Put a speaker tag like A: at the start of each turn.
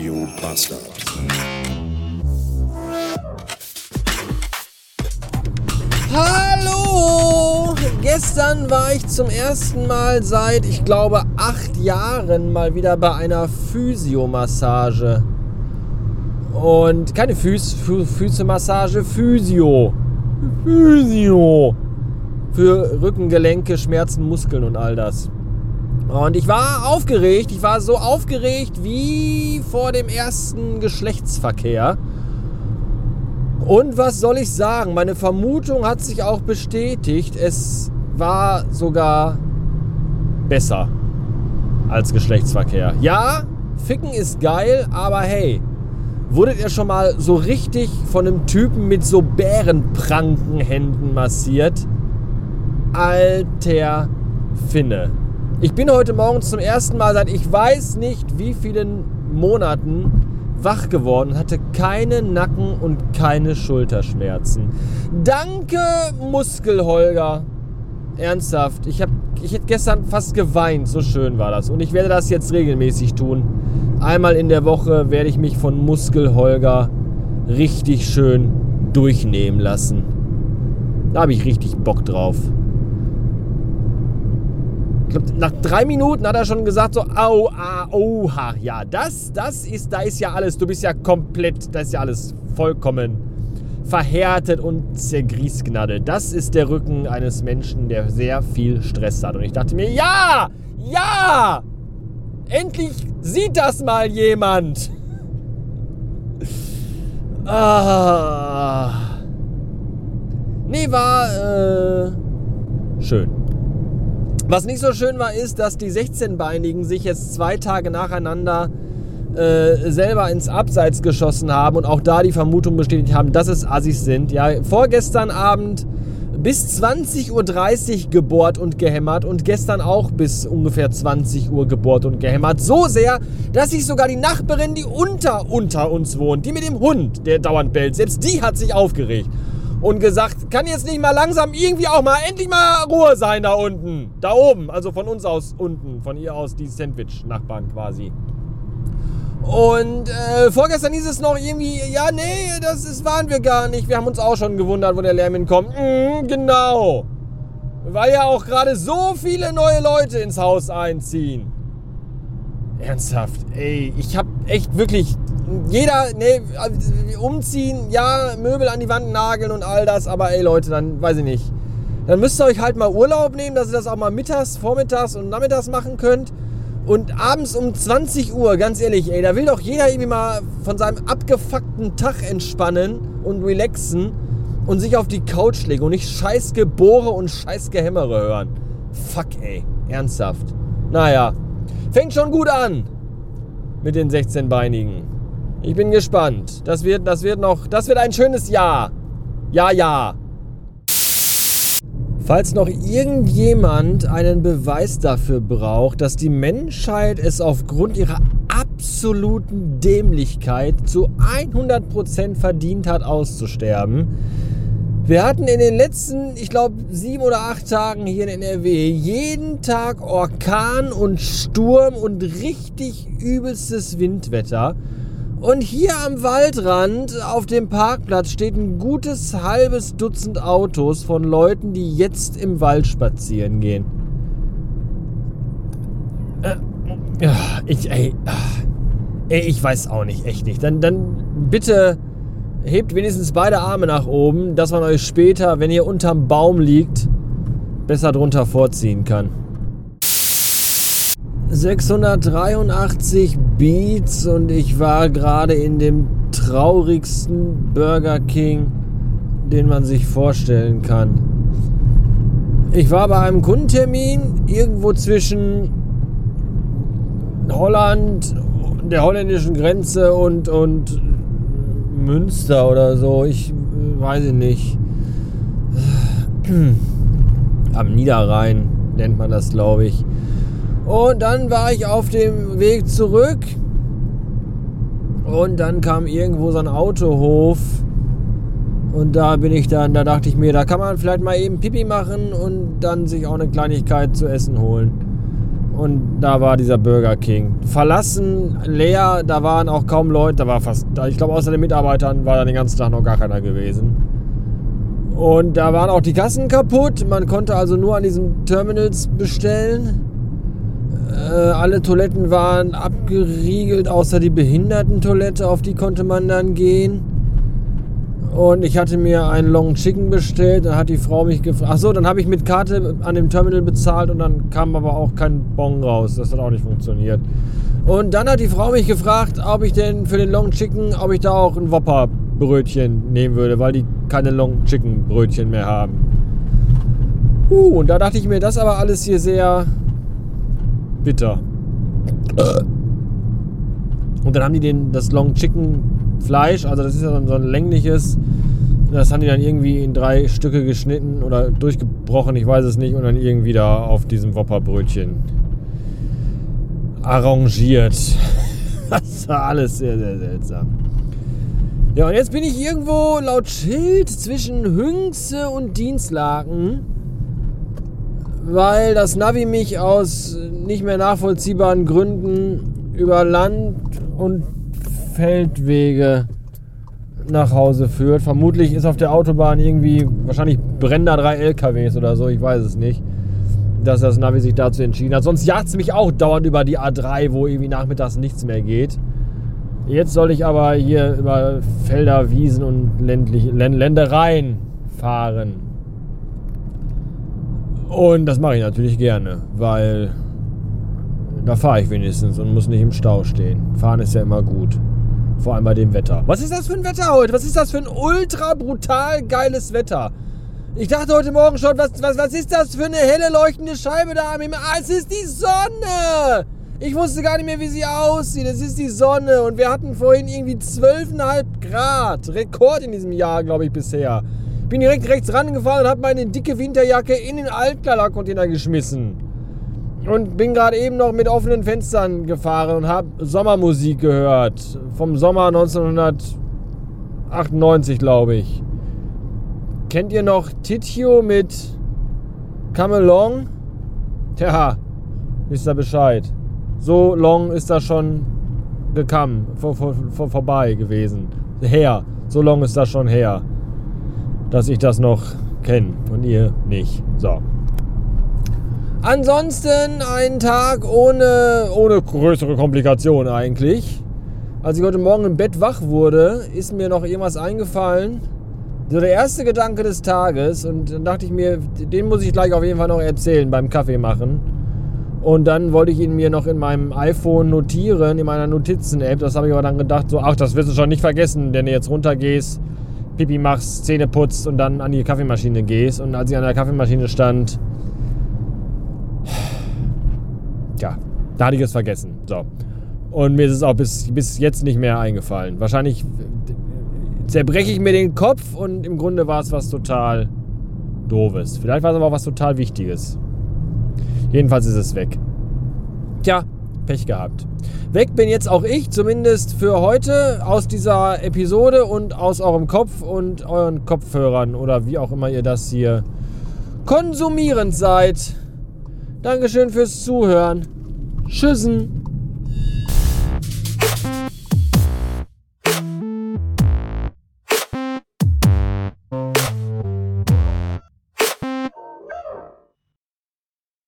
A: Radio Bastard.
B: Hallo! Gestern war ich zum ersten Mal seit, ich glaube, acht Jahren mal wieder bei einer Physiomassage. Und keine Füß, Fü Füßemassage, Physio. Physio. Für Rückengelenke, Schmerzen, Muskeln und all das. Und ich war aufgeregt. Ich war so aufgeregt wie vor dem ersten Geschlechtsverkehr. Und was soll ich sagen? Meine Vermutung hat sich auch bestätigt. Es war sogar besser als Geschlechtsverkehr. Ja, Ficken ist geil, aber hey, wurdet ihr schon mal so richtig von einem Typen mit so Bärenprankenhänden massiert? Alter Finne. Ich bin heute Morgen zum ersten Mal seit ich weiß nicht wie vielen Monaten wach geworden, hatte keine Nacken- und keine Schulterschmerzen. Danke, Muskelholger. Ernsthaft, ich, hab, ich hätte gestern fast geweint, so schön war das. Und ich werde das jetzt regelmäßig tun. Einmal in der Woche werde ich mich von Muskelholger richtig schön durchnehmen lassen. Da habe ich richtig Bock drauf ich glaube, nach drei Minuten hat er schon gesagt so, au, ah, oha, ja, das, das ist, da ist ja alles, du bist ja komplett, das ist ja alles vollkommen verhärtet und zergriesgnaddelt. Das ist der Rücken eines Menschen, der sehr viel Stress hat. Und ich dachte mir, ja, ja, endlich sieht das mal jemand. Ah. Nee, war äh, schön. Was nicht so schön war, ist, dass die 16-Beinigen sich jetzt zwei Tage nacheinander äh, selber ins Abseits geschossen haben und auch da die Vermutung bestätigt haben, dass es Assis sind. Ja, vorgestern Abend bis 20.30 Uhr gebohrt und gehämmert und gestern auch bis ungefähr 20 Uhr gebohrt und gehämmert. So sehr, dass sich sogar die Nachbarin, die unter, unter uns wohnt, die mit dem Hund, der dauernd bellt, selbst die hat sich aufgeregt und gesagt, kann jetzt nicht mal langsam irgendwie auch mal endlich mal Ruhe sein da unten. Da oben, also von uns aus unten, von ihr aus die Sandwich-Nachbarn quasi. Und äh, vorgestern hieß es noch irgendwie, ja, nee, das ist, waren wir gar nicht. Wir haben uns auch schon gewundert, wo der Lärm hinkommt. Mhm, genau. Weil ja auch gerade so viele neue Leute ins Haus einziehen. Ernsthaft, ey, ich hab echt wirklich jeder, nee, umziehen, ja, Möbel an die Wand nageln und all das, aber ey Leute, dann weiß ich nicht. Dann müsst ihr euch halt mal Urlaub nehmen, dass ihr das auch mal mittags, vormittags und nachmittags machen könnt. Und abends um 20 Uhr, ganz ehrlich, ey, da will doch jeder irgendwie mal von seinem abgefuckten Tag entspannen und relaxen und sich auf die Couch legen und nicht scheiß Gebore und scheiß Gehämmere hören. Fuck, ey, ernsthaft. Naja, fängt schon gut an mit den 16-Beinigen. Ich bin gespannt. Das wird, das wird noch, das wird ein schönes Jahr. Ja, ja. Falls noch irgendjemand einen Beweis dafür braucht, dass die Menschheit es aufgrund ihrer absoluten Dämlichkeit zu 100% verdient hat, auszusterben, wir hatten in den letzten, ich glaube, sieben oder acht Tagen hier in NRW jeden Tag Orkan und Sturm und richtig übelstes Windwetter. Und hier am Waldrand auf dem Parkplatz steht ein gutes halbes Dutzend Autos von Leuten, die jetzt im Wald spazieren gehen. Äh, ich, ey, ey, ich weiß auch nicht, echt nicht. Dann, dann bitte hebt wenigstens beide Arme nach oben, dass man euch später, wenn ihr unterm Baum liegt, besser drunter vorziehen kann. 683 Beats und ich war gerade in dem traurigsten Burger King, den man sich vorstellen kann. Ich war bei einem Kundentermin irgendwo zwischen Holland, der holländischen Grenze und, und Münster oder so. Ich weiß nicht. Am Niederrhein nennt man das, glaube ich. Und dann war ich auf dem Weg zurück. Und dann kam irgendwo so ein Autohof. Und da bin ich dann, da dachte ich mir, da kann man vielleicht mal eben Pipi machen und dann sich auch eine Kleinigkeit zu essen holen. Und da war dieser Burger King. Verlassen, leer, da waren auch kaum Leute, da war fast, ich glaube außer den Mitarbeitern war da den ganzen Tag noch gar keiner gewesen. Und da waren auch die Kassen kaputt, man konnte also nur an diesen Terminals bestellen. Äh, alle Toiletten waren abgeriegelt, außer die Behindertentoilette, auf die konnte man dann gehen. Und ich hatte mir einen Long Chicken bestellt. Dann hat die Frau mich gefragt. Achso, dann habe ich mit Karte an dem Terminal bezahlt und dann kam aber auch kein Bon raus. Das hat auch nicht funktioniert. Und dann hat die Frau mich gefragt, ob ich denn für den Long Chicken, ob ich da auch ein Whopper Brötchen nehmen würde, weil die keine Long Chicken Brötchen mehr haben. Uh, und da dachte ich mir, das aber alles hier sehr bitter. Und dann haben die den, das Long Chicken Fleisch, also das ist ja so ein längliches, das haben die dann irgendwie in drei Stücke geschnitten oder durchgebrochen, ich weiß es nicht, und dann irgendwie da auf diesem Wopperbrötchen arrangiert. Das war alles sehr, sehr seltsam. Ja, und jetzt bin ich irgendwo laut Schild zwischen Hünxe und Dienstlaken weil das Navi mich aus nicht mehr nachvollziehbaren Gründen über Land und Feldwege nach Hause führt. Vermutlich ist auf der Autobahn irgendwie, wahrscheinlich brennen da drei LKWs oder so, ich weiß es nicht, dass das Navi sich dazu entschieden hat. Sonst jagt es mich auch dauernd über die A3, wo irgendwie nachmittags nichts mehr geht. Jetzt soll ich aber hier über Felder, Wiesen und ländliche, Ländereien fahren. Und das mache ich natürlich gerne, weil da fahre ich wenigstens und muss nicht im Stau stehen. Fahren ist ja immer gut. Vor allem bei dem Wetter. Was ist das für ein Wetter heute? Was ist das für ein ultra brutal geiles Wetter? Ich dachte heute Morgen schon, was, was, was ist das für eine helle leuchtende Scheibe da am Himmel? Ah, es ist die Sonne! Ich wusste gar nicht mehr, wie sie aussieht. Es ist die Sonne und wir hatten vorhin irgendwie 12,5 Grad. Rekord in diesem Jahr, glaube ich, bisher. Bin direkt rechts rangefahren und habe meine dicke Winterjacke in den Altkleidercontainer geschmissen. Und bin gerade eben noch mit offenen Fenstern gefahren und habe Sommermusik gehört. Vom Sommer 1998, glaube ich. Kennt ihr noch Titio mit Come Along? Tja, wisst ihr Bescheid. So long ist das schon gekommen, vor, vor, vor, vorbei gewesen. Her. So long ist das schon her dass ich das noch kenne und ihr nicht. So. Ansonsten ein Tag ohne, ohne größere Komplikation eigentlich. Als ich heute Morgen im Bett wach wurde, ist mir noch irgendwas eingefallen. So der erste Gedanke des Tages und dann dachte ich mir, den muss ich gleich auf jeden Fall noch erzählen beim Kaffee machen. Und dann wollte ich ihn mir noch in meinem iPhone notieren, in meiner Notizen-App. Das habe ich aber dann gedacht, so, ach, das wirst du schon nicht vergessen, wenn du jetzt runtergehst Pipi machst, Zähne putzt und dann an die Kaffeemaschine gehst. Und als ich an der Kaffeemaschine stand, ja, da hatte ich es vergessen. So. Und mir ist es auch bis, bis jetzt nicht mehr eingefallen. Wahrscheinlich zerbreche ich mir den Kopf und im Grunde war es was total Doofes. Vielleicht war es aber auch was total Wichtiges. Jedenfalls ist es weg. Tja, Pech gehabt. Weg bin jetzt auch ich, zumindest für heute, aus dieser Episode und aus eurem Kopf und euren Kopfhörern oder wie auch immer ihr das hier konsumierend seid. Dankeschön fürs Zuhören. Tschüssen.